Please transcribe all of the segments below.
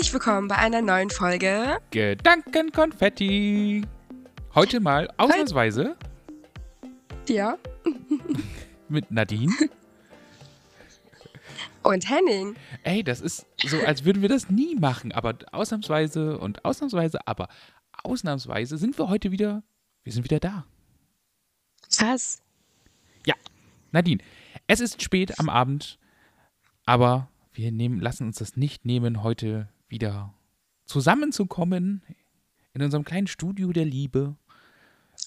Herzlich willkommen bei einer neuen Folge Gedankenkonfetti. Heute mal ausnahmsweise Ja. mit Nadine. Und Henning. Ey, das ist so, als würden wir das nie machen, aber ausnahmsweise und ausnahmsweise, aber ausnahmsweise sind wir heute wieder, wir sind wieder da. Was? Ja, Nadine, es ist spät am Abend, aber wir nehmen, lassen uns das nicht nehmen, heute wieder zusammenzukommen in unserem kleinen Studio der Liebe.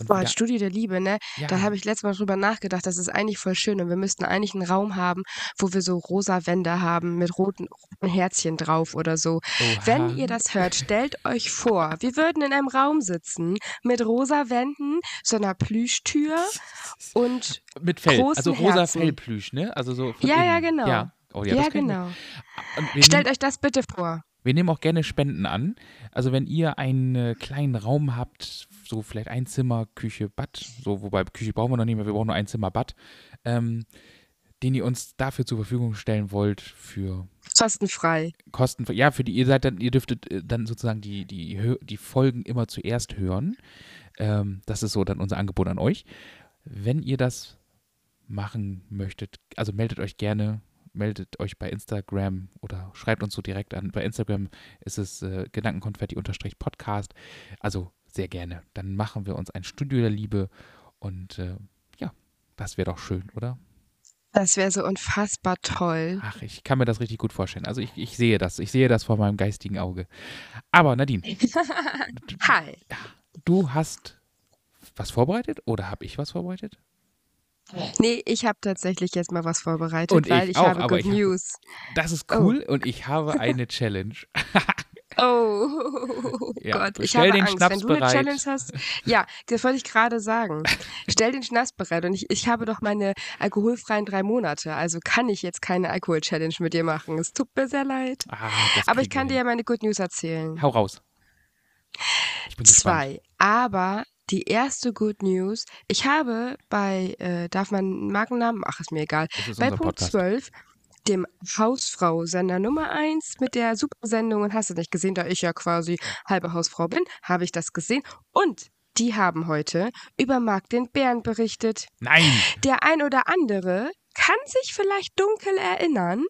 Boah, Studio der Liebe, ne? Ja. Da habe ich letztes Mal drüber nachgedacht. Das ist eigentlich voll schön. Und wir müssten eigentlich einen Raum haben, wo wir so rosa Wände haben mit roten, roten Herzchen drauf oder so. Oha. Wenn ihr das hört, stellt euch vor, wir würden in einem Raum sitzen mit rosa Wänden, so einer Plüschtür und Mit Fell, großen also rosa Herzen. Fellplüsch, ne? Also so Ja, ja, innen. genau. Ja, oh, ja, ja, genau. Stellt euch das bitte vor. Wir nehmen auch gerne Spenden an. Also wenn ihr einen äh, kleinen Raum habt, so vielleicht ein Zimmer, Küche, Bad, so wobei Küche brauchen wir noch nicht mehr, wir brauchen nur ein Zimmer, Bad, ähm, den ihr uns dafür zur Verfügung stellen wollt für Kostenfrei. Kosten, ja, für die, ihr seid dann, ihr dürftet äh, dann sozusagen die, die, die Folgen immer zuerst hören. Ähm, das ist so dann unser Angebot an euch. Wenn ihr das machen möchtet, also meldet euch gerne, meldet euch bei Instagram oder schreibt uns so direkt an. Bei Instagram ist es äh, Gedankenkonfetti-Podcast. Also sehr gerne. Dann machen wir uns ein Studio der Liebe und äh, ja, das wäre doch schön, oder? Das wäre so unfassbar toll. Ach, ich kann mir das richtig gut vorstellen. Also ich, ich sehe das. Ich sehe das vor meinem geistigen Auge. Aber Nadine, Hi. du hast was vorbereitet oder habe ich was vorbereitet? Nee, ich habe tatsächlich jetzt mal was vorbereitet, Und weil ich ich, auch, habe Good News. Das ist Oh. cool und ich habe eine Challenge. Oh Ja, Gott, ich habe Angst. Schnaps Wenn du eine bereit. Challenge hast, ja, das wollte ich gerade sagen. Stell den Schnaps bereit und ich, ich habe doch meine alkoholfreien drei Monate, also kann ich jetzt keine Alkohol-Challenge mit dir machen. Es tut mir sehr leid. Ah, Aber ich kann dir ja meine Good News erzählen. Hau raus. Ich bin gespannt. Zwei. Aber die erste Good News, ich habe bei, äh, darf man Markennamen? Ach, ist mir egal. Ist Bei Punkt Podcast. 12, dem Hausfrau-Sender Nummer 1 mit der Supersendung und hast du nicht gesehen, da ich ja quasi halbe Hausfrau bin, habe ich das gesehen. Und die haben heute über Marc den Bären berichtet. Nein! Der ein oder andere kann sich vielleicht dunkel erinnern,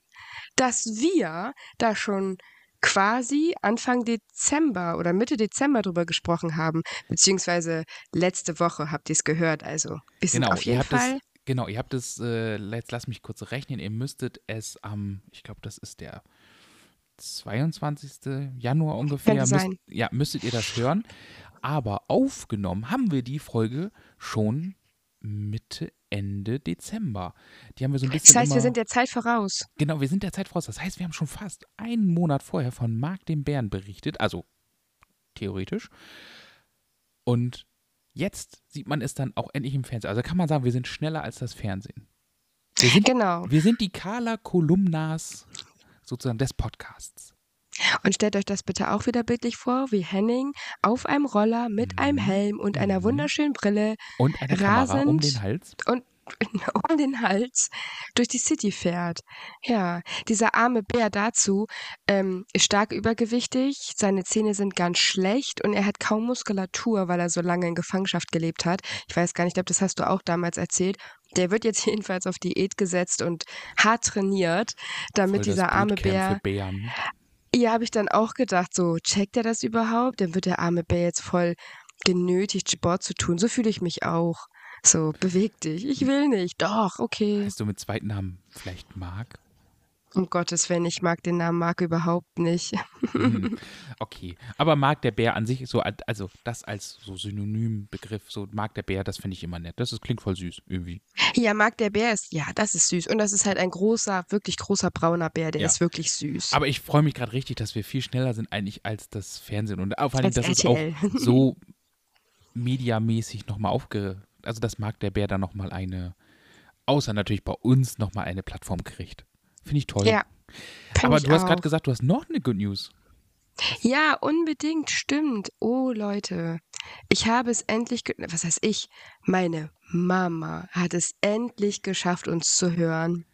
dass wir da schon quasi Anfang Dezember oder Mitte Dezember drüber gesprochen haben, beziehungsweise letzte Woche habt ihr es gehört. Also wir sind Genau, auf ihr jeden habt Fall. es, genau, ihr habt es, äh, jetzt lass mich kurz rechnen, ihr müsstet es am, ich glaube, das ist der 22. Januar ungefähr. Müsst, ja, müsstet ihr das hören. Aber aufgenommen haben wir die Folge schon Mitte, Ende Dezember. Die haben wir so ein bisschen Das heißt, wir sind der Zeit voraus. Genau, wir sind der Zeit voraus. Das heißt, wir haben schon fast einen Monat vorher von Marc dem Bären berichtet, also theoretisch. Und jetzt sieht man es dann auch endlich im Fernsehen. Also kann man sagen, wir sind schneller als das Fernsehen. Wir sind, Genau. wir sind die Carla Kolumnas sozusagen des Podcasts. Und stellt euch das bitte auch wieder bildlich vor, wie Henning auf einem Roller mit einem Mhm. Helm und einer Mhm. wunderschönen Brille Und eine Kamera um Rasend. den Hals. und um den Hals durch die City fährt. Ja, dieser arme Bär dazu ähm, ist stark übergewichtig, seine Zähne sind ganz schlecht und er hat kaum Muskulatur, weil er so lange in Gefangenschaft gelebt hat. Ich weiß gar nicht, ich glaube, das hast du auch damals erzählt. Der wird jetzt jedenfalls auf Diät gesetzt und hart trainiert, damit dieser arme Bär Für Bären. Ja, habe ich dann auch gedacht, so, checkt er das überhaupt? Dann wird der arme Bär jetzt voll genötigt, Sport zu tun. So fühle ich mich auch. So, beweg dich. Ich will nicht. Doch, okay. Heißt du mit zweiten Namen vielleicht Marc? Um Gottes Willen, ich mag den Namen Marc überhaupt nicht. Hm, Okay, aber Marc der Bär an sich, so, als- also das als so Synonymbegriff, so Marc der Bär, das finde ich immer nett. Das ist, klingt voll süß irgendwie. Ja, Marc der Bär ist, ja, das ist süß. Und das ist halt ein großer, wirklich großer brauner Bär, der Ja. ist wirklich süß. Aber ich freue mich gerade richtig, dass wir viel schneller sind eigentlich als das Fernsehen. Und vor allem, dass es auch so mediamäßig nochmal aufge... Also, dass Marc der Bär da nochmal eine, außer natürlich bei uns, nochmal eine Plattform kriegt. Finde ich toll. ja. Aber du hast gerade gesagt, du hast noch eine Good News. Ja, unbedingt, stimmt. Oh, Leute. Ich habe es endlich, was heißt ich? Meine Mama hat es endlich geschafft, uns zu hören.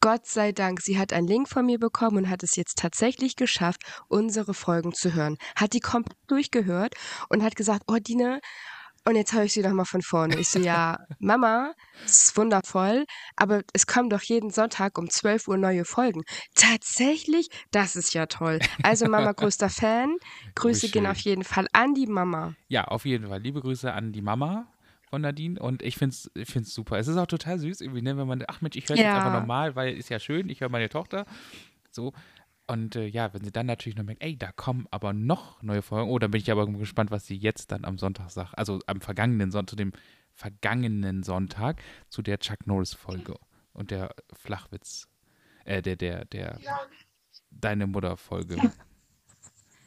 Gott sei Dank, sie hat einen Link von mir bekommen und hat es jetzt tatsächlich geschafft, unsere Folgen zu hören. Hat die komplett durchgehört und hat gesagt, oh Dine, und jetzt höre ich sie nochmal von vorne. Ich so, ja, Mama, es ist wundervoll, aber es kommen doch jeden Sonntag um 12 Uhr neue Folgen. Tatsächlich? Das ist ja toll. Also Mama, größter Fan. Grüße gehen auf jeden Fall an die Mama. Ja, auf jeden Fall. Liebe Grüße an die Mama von Nadine und ich finde es ich find's super. Es ist auch total süß, irgendwie, ne, wenn man, ach Mensch, ich höre ja. jetzt einfach normal, weil ist ja schön, ich höre meine Tochter. So. Und äh, ja, wenn sie dann natürlich noch merkt, ey, da kommen aber noch neue Folgen. Oh, dann bin ich aber gespannt, was sie jetzt dann am Sonntag sagt. Also am vergangenen Sonntag, zu dem vergangenen Sonntag, zu der Chuck Norris-Folge und der Flachwitz, äh, der, der, der, ja. deine Mutter-Folge.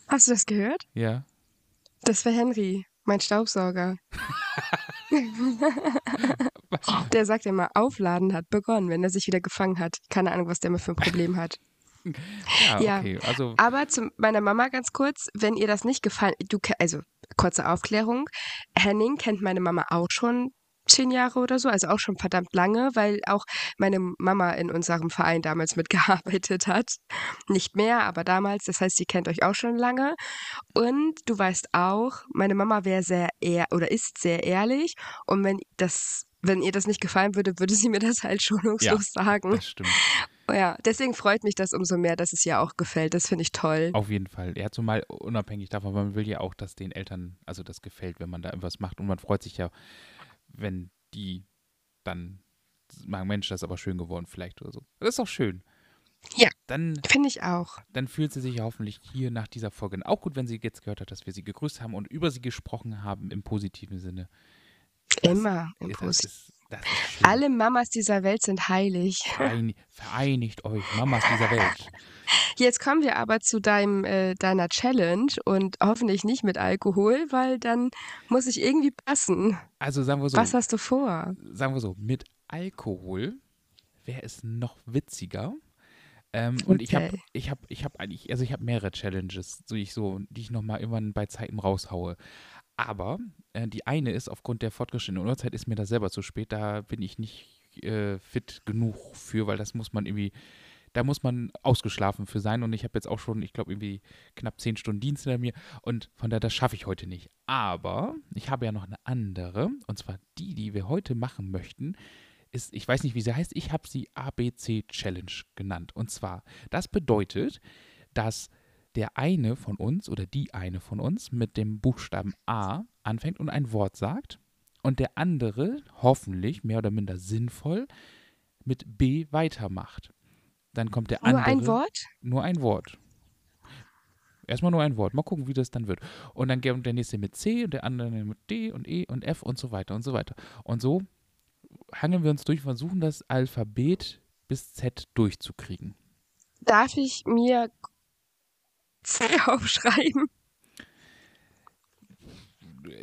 Hast du das gehört? Ja. Das war Henry, mein Staubsauger. der sagt immer, Aufladen hat begonnen, wenn er sich wieder gefangen hat. Keine Ahnung, was der immer für ein Problem hat. Ja, okay. Also Aber zu meiner Mama ganz kurz, wenn ihr das nicht gefallen, du, also kurze Aufklärung, Henning kennt meine Mama auch schon zehn Jahre oder so, also auch schon verdammt lange, weil auch meine Mama in unserem Verein damals mitgearbeitet hat. Nicht mehr, aber damals. Das heißt, sie kennt euch auch schon lange. Und du weißt auch, meine Mama wäre sehr ehr oder ist sehr ehrlich. Und wenn das, wenn ihr das nicht gefallen würde, würde sie mir das halt schonungslos ja, sagen. Das stimmt. Ja, deswegen freut mich das umso mehr, dass es ihr auch gefällt. Das finde ich toll. Auf jeden Fall. Ja, zumal unabhängig davon, man will ja auch, dass den Eltern, also das gefällt, wenn man da irgendwas macht. Und man freut sich ja, wenn die dann sagen, Mensch, das ist aber schön geworden vielleicht oder so. Das ist auch schön. Ja, finde ich auch. Dann fühlt sie sich hoffentlich hier nach dieser Folge auch gut, wenn sie jetzt gehört hat, dass wir sie gegrüßt haben und über sie gesprochen haben im positiven Sinne. Das Immer im positiven alle Mamas dieser Welt sind heilig. Verein, vereinigt euch, Mamas dieser Welt. Jetzt kommen wir aber zu deinem, äh, deiner Challenge und hoffentlich nicht mit Alkohol, weil dann muss ich irgendwie passen. Also sagen wir so. Was hast du vor? Sagen wir so, mit Alkohol wäre es noch witziger. Ähm, okay. Und ich habe ich hab, ich hab eigentlich, also ich habe mehrere Challenges, die ich so, die ich nochmal irgendwann bei Zeiten raushaue. Aber äh, die eine ist, aufgrund der fortgeschrittenen Uhrzeit ist mir das selber zu spät. Da bin ich nicht äh, fit genug für, weil das muss man irgendwie, da muss man ausgeschlafen für sein. Und ich habe jetzt auch schon, ich glaube, irgendwie knapp zehn Stunden Dienst hinter mir. Und von daher, das schaffe ich heute nicht. Aber ich habe ja noch eine andere. Und zwar die, die wir heute machen möchten, ist, ich weiß nicht, wie sie heißt, ich habe sie ABC Challenge genannt. Und zwar, das bedeutet, dass der eine von uns oder die eine von uns mit dem Buchstaben A anfängt und ein Wort sagt und der andere hoffentlich mehr oder minder sinnvoll mit B weitermacht. Dann kommt der andere. Nur ein Wort? Nur ein Wort. Erstmal nur ein Wort. Mal gucken, wie das dann wird. Und dann kommt der nächste mit C und der andere mit D und E und F und so weiter und so weiter. Und so hangeln wir uns durch, versuchen das Alphabet bis Z durchzukriegen. Darf ich mir aufschreiben?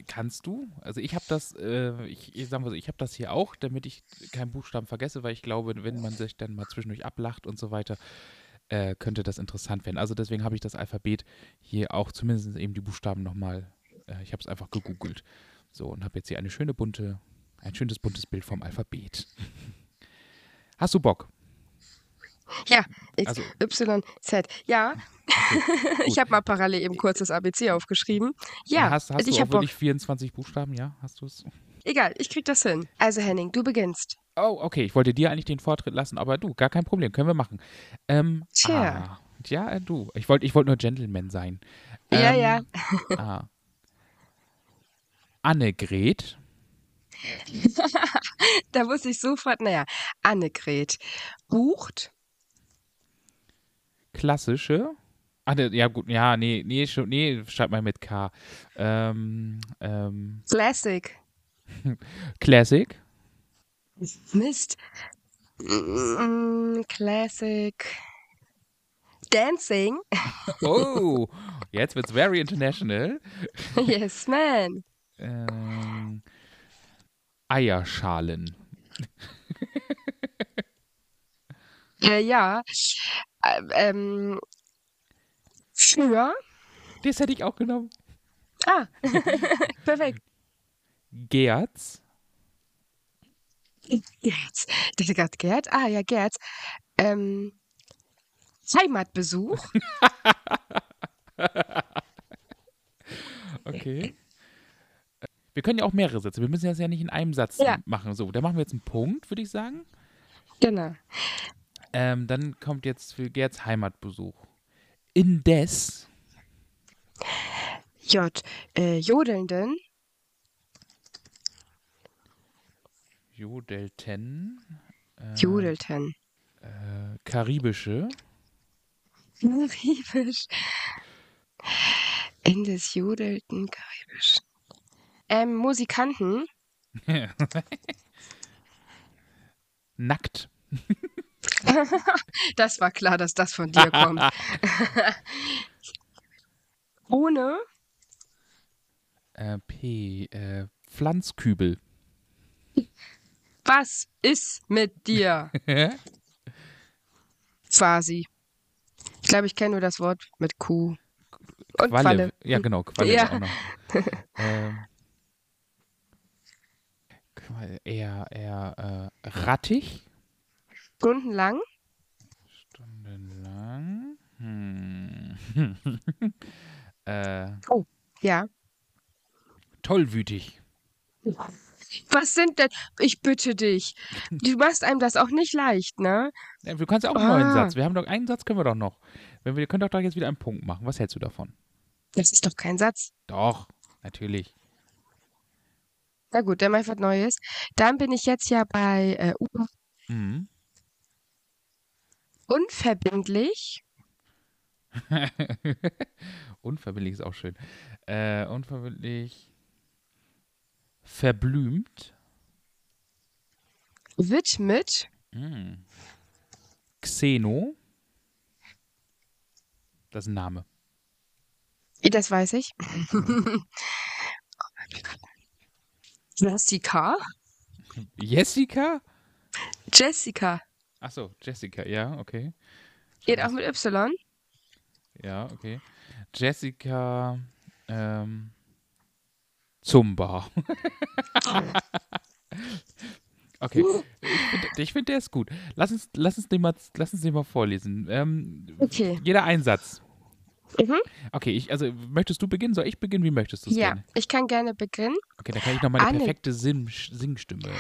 Kannst du? Also ich habe das, äh, ich, ich sag mal so, ich habe das hier auch, damit ich keinen Buchstaben vergesse, weil ich glaube, wenn man sich dann mal zwischendurch ablacht und so weiter, äh, könnte das interessant werden. Also deswegen habe ich das Alphabet hier auch, zumindest eben die Buchstaben nochmal, äh, ich habe es einfach gegoogelt. So, und habe jetzt hier eine schöne bunte, ein schönes buntes Bild vom Alphabet. Hast du Bock? Ja, X, also, Y, Z. Ja, okay, ich habe mal parallel eben kurz das ABC aufgeschrieben. Ja, hast, hast ich habe wirklich 24 Buchstaben, ja? Hast du es? Egal, ich krieg das hin. Also Henning, du beginnst. Oh, okay, ich wollte dir eigentlich den Vortritt lassen, aber du, gar kein Problem, können wir machen. Ähm, Tja. Ah, ja, äh, du. Ich wollte ich wollt nur Gentleman sein. Ähm, ja, ja. ah. Annegret. da muss ich sofort, naja, Annegret bucht klassische. Ach, ne, ja, gut, ja, nee, nee, nee, schreib mal mit K. Ähm, ähm, Classic. Classic. Mist. Mm, Classic. Dancing. oh, jetzt wird's very international. yes, man. Ähm, Eierschalen. äh, ja, ähm, für. Das hätte ich auch genommen. Ah, perfekt. Gerz. Gerz. Ich dachte gerade Gerd. Ah, ja, Gerz. Ähm, Heimatbesuch. Okay. Wir können ja auch mehrere Sätze. Wir müssen das ja nicht in einem Satz Ja. machen. So, da machen wir jetzt einen Punkt, würde ich sagen. Genau. Ähm, dann kommt jetzt für Gerds Heimatbesuch. Indes J. Äh, Jodelnden. jodelten äh, Jodelten. äh, karibische Karibisch. In des Jodelten Karibisch. Ähm, Musikanten. nackt Das war klar, dass das von dir kommt. Ohne äh, P äh, Pflanzkübel was ist mit dir? Quasi. Ich glaube, ich kenne nur das Wort mit Kuh. Und Qualle. Ja, genau, Qualle Ja. auch noch. ähm, Qualle, eher, eher äh, rattig. Stundenlang. Stundenlang. Hm. äh, Ja. tollwütig. Was sind denn? Ich bitte dich. Du machst einem das auch nicht leicht, ne? Ja, du kannst ja auch einen neuen Ah. Satz. Wir haben doch einen Satz können wir doch noch. Wenn wir können doch da jetzt wieder einen Punkt machen. Was hältst du davon? Das ist doch kein Satz. Doch, natürlich. Na gut, dann mach ich was Neues. Dann bin ich jetzt ja bei äh, U- Mhm. Unverbindlich. unverbindlich ist auch schön. Äh, unverbindlich. Verblümt. Widmet. Mm. Xeno. Das ist ein Name. Das weiß ich. Jessica. Jessica? Jessica. Achso, Jessica, ja, okay. Geht auch mit Y. Ja, okay. Jessica ähm, Zumba. okay. Ich finde, find, der ist gut. Lass uns, lass uns, den, mal, lass uns den mal vorlesen. Ähm, Okay. Jeder Einsatz. Mhm. Okay, ich, also möchtest du beginnen? Soll ich beginnen? Wie möchtest du es Ja, gerne? ich kann gerne beginnen. Okay, dann kann ich noch meine Anne- perfekte Sim Singstimme.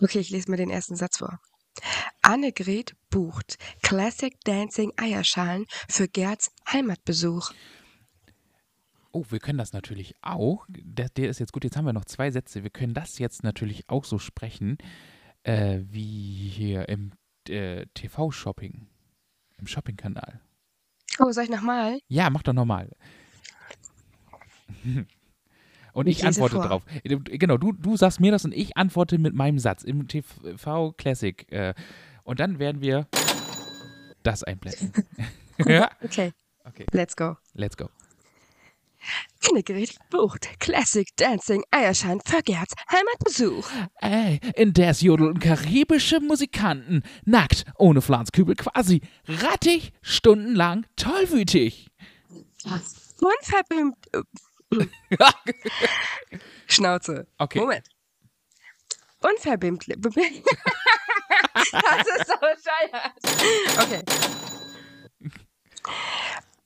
Okay, ich lese mir den ersten Satz vor. Annegret bucht Classic Dancing Eierschalen für Gerds Heimatbesuch. Oh, wir können das natürlich auch. Der, der ist jetzt gut. Jetzt haben wir noch zwei Sätze. Wir können das jetzt natürlich auch so sprechen, äh, wie hier im äh, TV-Shopping. Im Shopping-Kanal. Oh, soll ich nochmal? Ja, mach doch nochmal. Und ich, Ich antworte vor. drauf. Genau, du, du sagst mir das und ich antworte mit meinem Satz im TV Classic. Äh, und dann werden wir das einblenden. ja? Okay, Okay, let's go. let's go. Annegret bucht Classic Dancing Eierschalen für Gerds Heimatbesuch. Ey, in der jodeln karibische Musikanten, nackt, ohne Pflanzkübel quasi, rattig, stundenlang, tollwütig. Unverbimmt. Schnauze. Okay. Moment. Unverbindlich. das ist so bescheuert. Okay.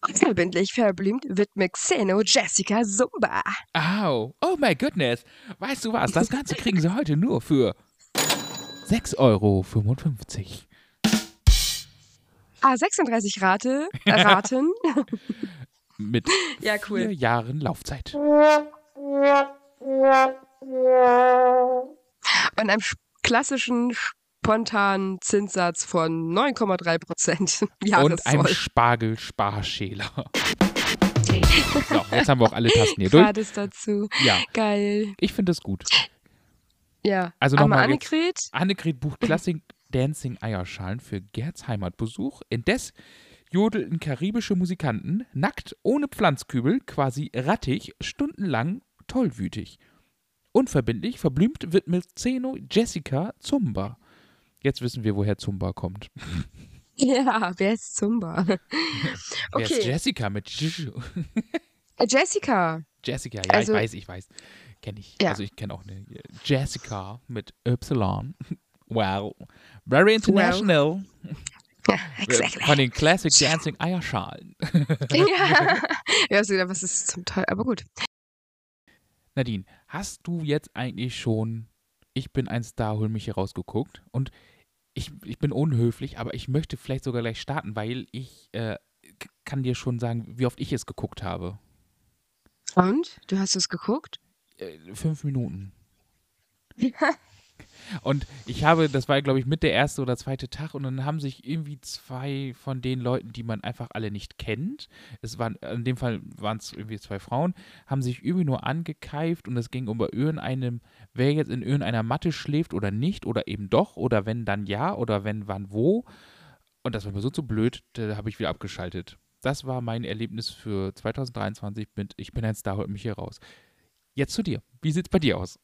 Unverbindlich verblümt widmet Xeno Jessica Zumba. Au, oh my goodness. Weißt du was, das Ganze kriegen sie heute nur für 6,55 Euro. A36 Rate, äh, Raten. Mit Ja, cool. vier Jahren Laufzeit. Und einem sch- klassischen spontanen Zinssatz von 9,3 Prozent. Und einem. Spargelsparschäler. so, jetzt haben wir auch alle Tasten hier durch. Gratis dazu. Ja, Geil. ich finde das gut. Ja. Also nochmal. Annegret. Annegret bucht Classic Dancing Eierschalen für Gerds Heimatbesuch. Indes jodelten karibische Musikanten, nackt, ohne Pflanzkübel, quasi rattig, stundenlang, tollwütig. Unverbindlich, verblümt wird mit Zeno Jessica Zumba. Jetzt wissen wir, woher Zumba kommt. Ja, wer ist Zumba? Wer ist Okay. Jessica mit Äh, Jessica. Jessica, ja, Also- ich weiß, ich weiß. Kenne ich. Ja. Also ich kenne auch eine Jessica mit Y. Wow. Very international. Ja, exactly. Von den Classic Dancing Eierschalen. ja. ja, so gedacht, was ist zum Teil, aber gut. Nadine, hast du jetzt eigentlich schon Ich bin ein Star, hol mich hier rausgeguckt? Und ich, ich bin unhöflich, aber ich möchte vielleicht sogar gleich starten, weil ich äh, kann dir schon sagen, wie oft ich es geguckt habe. Und? Du hast es geguckt? Äh, fünf Minuten. Und ich habe, das war, glaube ich, mit der erste oder zweite Tag und dann haben sich irgendwie zwei von den Leuten, die man einfach alle nicht kennt, es waren, in dem Fall waren es irgendwie zwei Frauen, haben sich irgendwie nur angekeift und es ging über irgendeinem, wer jetzt in irgendeiner Matte schläft oder nicht oder eben doch oder wenn dann ja oder wenn wann wo. Und das war mir so zu blöd, da habe ich wieder abgeschaltet. Das war mein Erlebnis für 2023 mit Ich bin ein Star, holt mich hier raus. Jetzt zu dir. Wie sieht's bei dir aus?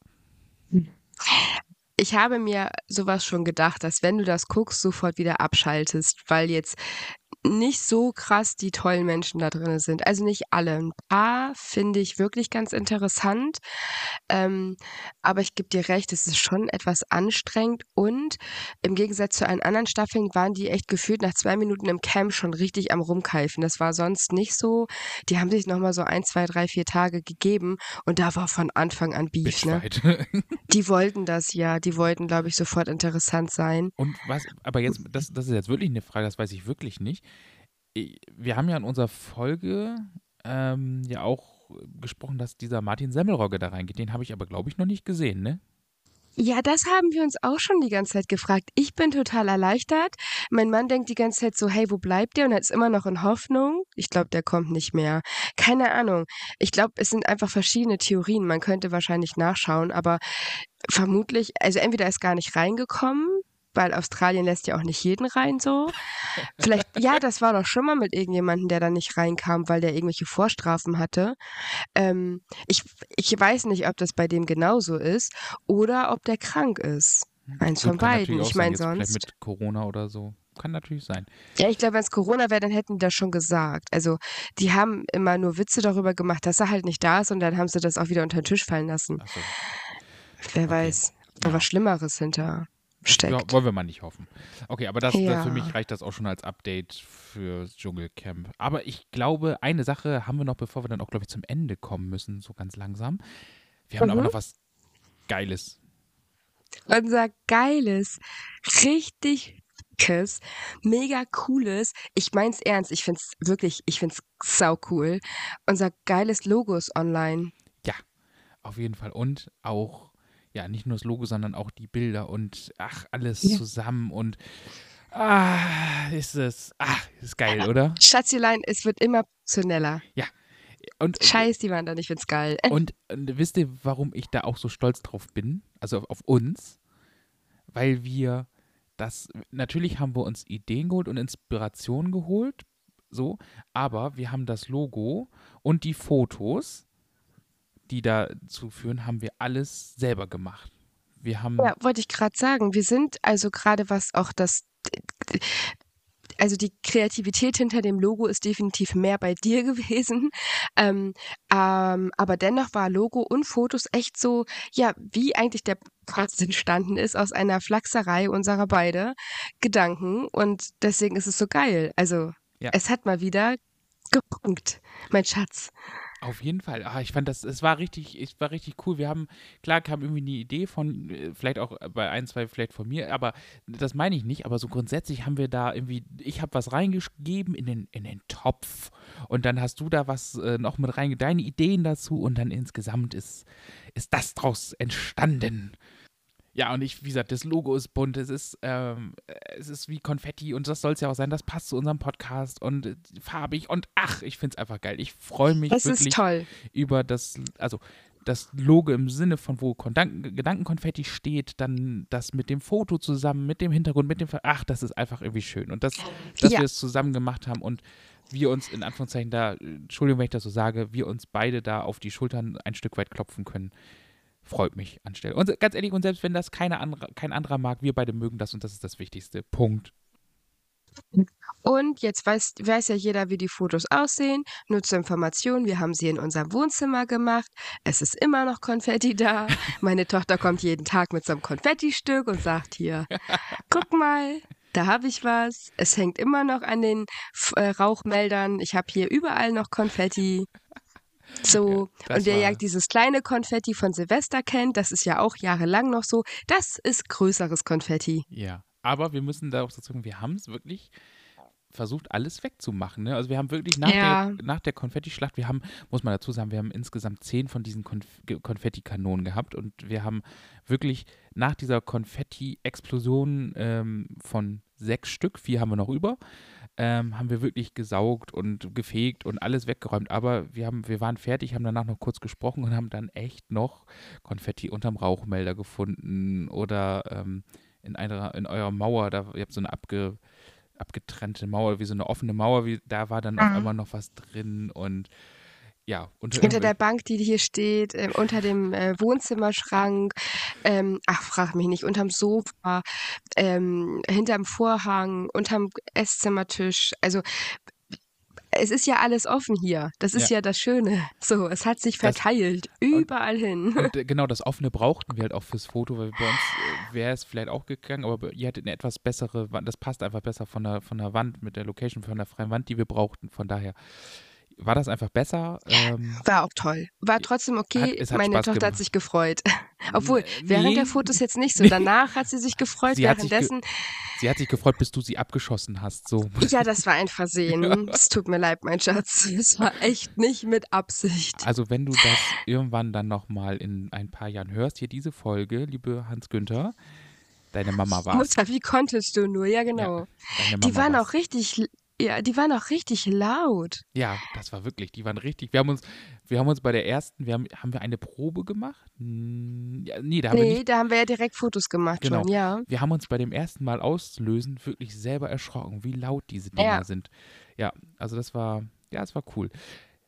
Ich habe mir sowas schon gedacht, dass wenn du das guckst, sofort wieder abschaltest, weil jetzt nicht so krass die tollen Menschen da drin sind. Also nicht alle. Ein paar finde ich wirklich ganz interessant. Ähm, aber ich gebe dir recht, es ist schon etwas anstrengend und im Gegensatz zu allen anderen Staffeln waren die echt gefühlt nach zwei Minuten im Camp schon richtig am Rumkeifen. Das war sonst nicht so. Die haben sich nochmal so ein, zwei, drei, vier Tage gegeben und da war von Anfang an Beef, ne? Die wollten das ja. Die wollten, glaube ich, sofort interessant sein. Und was, aber jetzt, das, das ist jetzt wirklich eine Frage, das weiß ich wirklich nicht. Wir haben ja in unserer Folge ähm, ja auch gesprochen, dass dieser Martin Semmelrogge da reingeht. Den habe ich aber, glaube ich, noch nicht gesehen, ne? Ja, das haben wir uns auch schon die ganze Zeit gefragt. Ich bin total erleichtert. Mein Mann denkt die ganze Zeit so, hey, wo bleibt der? Und er ist immer noch in Hoffnung. Ich glaube, der kommt nicht mehr. Keine Ahnung. Ich glaube, es sind einfach verschiedene Theorien. Man könnte wahrscheinlich nachschauen, aber vermutlich, also entweder ist gar nicht reingekommen, weil Australien lässt ja auch nicht jeden rein so. Vielleicht, ja, das war doch schon mal mit irgendjemandem, der da nicht reinkam, weil der irgendwelche Vorstrafen hatte. Ähm, ich, ich weiß nicht, ob das bei dem genauso ist oder ob der krank ist. Eins Gut, von beiden. Ich meine jetzt vielleicht sonst. mit Corona oder so. Kann natürlich sein. Ja, ich glaube, wenn es Corona wäre, dann hätten die das schon gesagt. Also, die haben immer nur Witze darüber gemacht, dass er halt nicht da ist und dann haben sie das auch wieder unter den Tisch fallen lassen. Achso. Wer Okay. weiß, Ja. was Schlimmeres hinter Ja, steckt. wollen wir mal nicht hoffen. Okay, aber das, das Ja. für mich reicht das auch schon als Update für Dschungelcamp. Aber ich glaube, eine Sache haben wir noch, bevor wir dann auch, glaube ich, zum Ende kommen müssen, so ganz langsam. Wir haben aber Mhm. noch was Geiles. Unser geiles, richtig dickes, mega cooles, ich mein's ernst, ich find's wirklich, ich find's sau cool. Unser geiles Logo ist online. Auf jeden Fall. Und auch, ja, nicht nur das Logo, sondern auch die Bilder und ach, alles Ja. zusammen und ah, ist es, ach, ist geil, oder? Schatzelein, es wird immer professioneller. Und, Scheiß die Wand an, ich find's geil. Und, und wisst ihr, warum ich da auch so stolz drauf bin? Also auf, auf uns? Weil wir das, natürlich haben wir uns Ideen geholt und Inspiration geholt, so, aber wir haben das Logo und die Fotos, die dazu führen, haben wir alles selber gemacht. Wir haben, Ja, wollte ich gerade sagen. Wir sind also gerade was auch das, also die Kreativität hinter dem Logo ist definitiv mehr bei dir gewesen. Ähm, ähm, aber dennoch war Logo und Fotos echt so, ja, wie eigentlich der Podcast entstanden ist aus einer Flachserei unserer beide Gedanken. Und deswegen ist es so geil. Also Ja. es hat mal wieder gepunkt, mein Schatz. Auf jeden Fall. Ah, ich fand das, es war richtig, es war richtig cool. Wir haben, klar kam irgendwie eine Idee von, äh, vielleicht auch bei ein, zwei, vielleicht von mir, aber das meine ich nicht, aber so grundsätzlich haben wir da irgendwie, ich habe was reingegeben in den, in den Topf und dann hast du da was äh, noch mit rein, deine Ideen dazu und dann insgesamt ist, ist das draus entstanden. Ja, und ich, wie gesagt, das Logo ist bunt, es ist, ähm, es ist wie Konfetti und das soll es ja auch sein, das passt zu unserem Podcast und äh, farbig und ach, ich finde es einfach geil. Ich freue mich Das wirklich über das, also das Logo im Sinne von, wo Gedanken, Gedankenkonfetti steht, dann das mit dem Foto zusammen, mit dem Hintergrund, mit dem, ach, das ist einfach irgendwie schön. Und das, dass Ja. wir es zusammen gemacht haben und wir uns in Anführungszeichen da, Entschuldigung, wenn ich das so sage, wir uns beide da auf die Schultern ein Stück weit klopfen können, freut mich anstelle. Und ganz ehrlich, und selbst wenn das keine andere, kein anderer mag, wir beide mögen das und das ist das Wichtigste. Punkt. Und jetzt weiß, weiß ja jeder, wie die Fotos aussehen. Nur zur Information, wir haben sie in unserem Wohnzimmer gemacht. Es ist immer noch Konfetti da. Meine Tochter kommt jeden Tag mit so einem Konfettistück und sagt hier, guck mal, da habe ich was. Es hängt immer noch an den äh, Rauchmeldern. Ich habe hier überall noch Konfetti. So, ja, und wer ja dieses kleine Konfetti von Silvester kennt, das ist ja auch jahrelang noch so, das ist größeres Konfetti. Ja, aber wir müssen da auch sagen, wir haben es wirklich versucht, alles wegzumachen. Ne? Also wir haben wirklich nach ja. der, nach der Konfetti-Schlacht, wir haben, muss man dazu sagen, wir haben insgesamt zehn von diesen Konf Konfettikanonen gehabt und wir haben wirklich nach dieser Konfetti-Explosion ähm, von sechs Stück, vier haben wir noch über, ähm, haben wir wirklich gesaugt und gefegt und alles weggeräumt. Aber wir, haben, wir waren fertig, haben danach noch kurz gesprochen und haben dann echt noch Konfetti unterm Rauchmelder gefunden oder ähm, in, einer, in eurer Mauer, da, ihr habt so eine abge, abgetrennte Mauer, wie so eine offene Mauer, wie, da war dann mhm. auf einmal noch was drin und ja, unter, unter der Bank, die hier steht, äh, unter dem äh, Wohnzimmerschrank, ähm, ach, frag mich nicht, unterm Sofa, ähm, hinterm Vorhang, unterm Esszimmertisch. Also es ist ja alles offen hier. Das ist ja, ja das Schöne. So, es hat sich verteilt, das, überall und, hin. Und äh, genau, das offene brauchten wir halt auch fürs Foto, weil bei uns äh, wäre es vielleicht auch gegangen, aber ihr hattet eine etwas bessere Wand, das passt einfach besser von der, von der Wand, mit der Location, von der freien Wand, die wir brauchten. Von daher war das einfach besser. Ähm, war auch toll. War trotzdem okay. Hat, hat Meine Spaß Tochter gemacht. hat sich gefreut. Obwohl, nee, während der Fotos jetzt nicht so. Danach hat sie sich gefreut. Sie währenddessen. Hat ge sie hat sich gefreut, bis du sie abgeschossen hast. So. Ja, das war ein Versehen. Es tut mir leid, mein Schatz. Es war echt nicht mit Absicht. Also, wenn du das irgendwann dann nochmal in ein paar Jahren hörst, hier diese Folge, liebe Hans Günther, deine Mama war. Mutter, wie konntest du nur? Ja, genau. Ja, Die waren war's. auch richtig ja, die waren auch richtig laut. Ja, das war wirklich, die waren richtig. Wir haben uns, wir haben uns bei der ersten, wir haben, haben wir eine Probe gemacht? Ja, nee, da haben nee, wir nicht, da haben wir ja direkt Fotos gemacht genau. schon, ja. Wir haben uns bei dem ersten Mal auslösen wirklich selber erschrocken, wie laut diese Dinger ja. sind. Ja, also das war, ja, es war cool.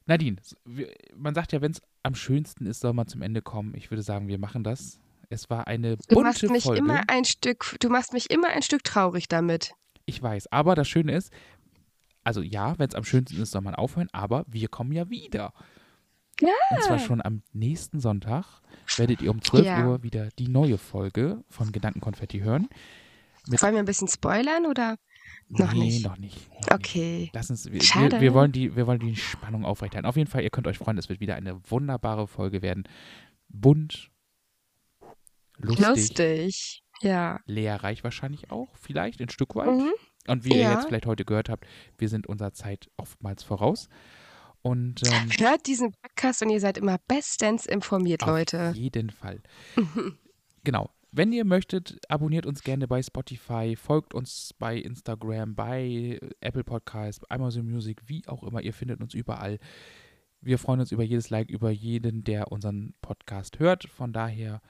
Nadine, man sagt ja, wenn es am schönsten ist, soll man zum Ende kommen. Ich würde sagen, wir machen das. Es war eine bunte du machst mich Folge. immer ein Stück, du machst mich immer ein Stück traurig damit. Ich weiß, aber das Schöne ist, also ja, wenn es am schönsten ist, soll man aufhören, aber wir kommen ja wieder. Ja. Und zwar schon am nächsten Sonntag werdet ihr um 12 ja. Uhr wieder die neue Folge von Gedankenkonfetti hören. Mit Wollen wir ein bisschen spoilern oder noch nee, nicht? noch nicht. Noch okay. Nicht. Lass uns, wir, wir, wir, wollen die, wir wollen die Spannung aufrechterhalten. Auf jeden Fall, ihr könnt euch freuen, es wird wieder eine wunderbare Folge werden. Bunt, lustig. Lustig, ja. Lehrreich wahrscheinlich auch, vielleicht ein Stück weit. Mhm. Und wie ja. ihr jetzt vielleicht heute gehört habt, wir sind unserer Zeit oftmals voraus. Und, ähm, Hört diesen Podcast und ihr seid immer bestens informiert, auf Leute. Auf jeden Fall. genau. Wenn ihr möchtet, abonniert uns gerne bei Spotify, folgt uns bei Instagram, bei Apple Podcasts, Amazon Music, wie auch immer. Ihr findet uns überall. Wir freuen uns über jedes Like, über jeden, der unseren Podcast hört. Von daher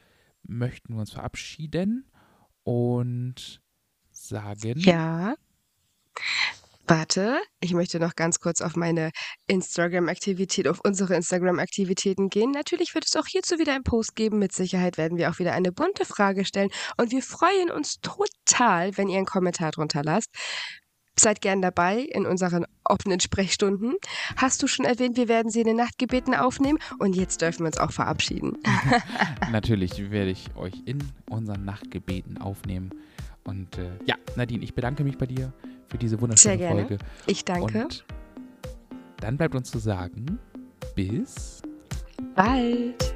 möchten wir uns verabschieden und sagen. Ja. Warte, ich möchte noch ganz kurz auf meine Instagram-Aktivität, auf unsere Instagram-Aktivitäten gehen. Natürlich wird es auch hierzu wieder einen Post geben. Mit Sicherheit werden wir auch wieder eine bunte Frage stellen. Und wir freuen uns total, wenn ihr einen Kommentar drunter lasst. Seid gern dabei in unseren offenen Sprechstunden. Hast du schon erwähnt, wir werden sie in den Nachtgebeten aufnehmen und jetzt dürfen wir uns auch verabschieden. Natürlich werde ich euch in unseren Nachtgebeten aufnehmen. Und äh, ja, Nadine, ich bedanke mich bei dir für diese wunderschöne Sehr gerne. Folge. Ich danke. Und dann bleibt uns zu sagen, bis bald.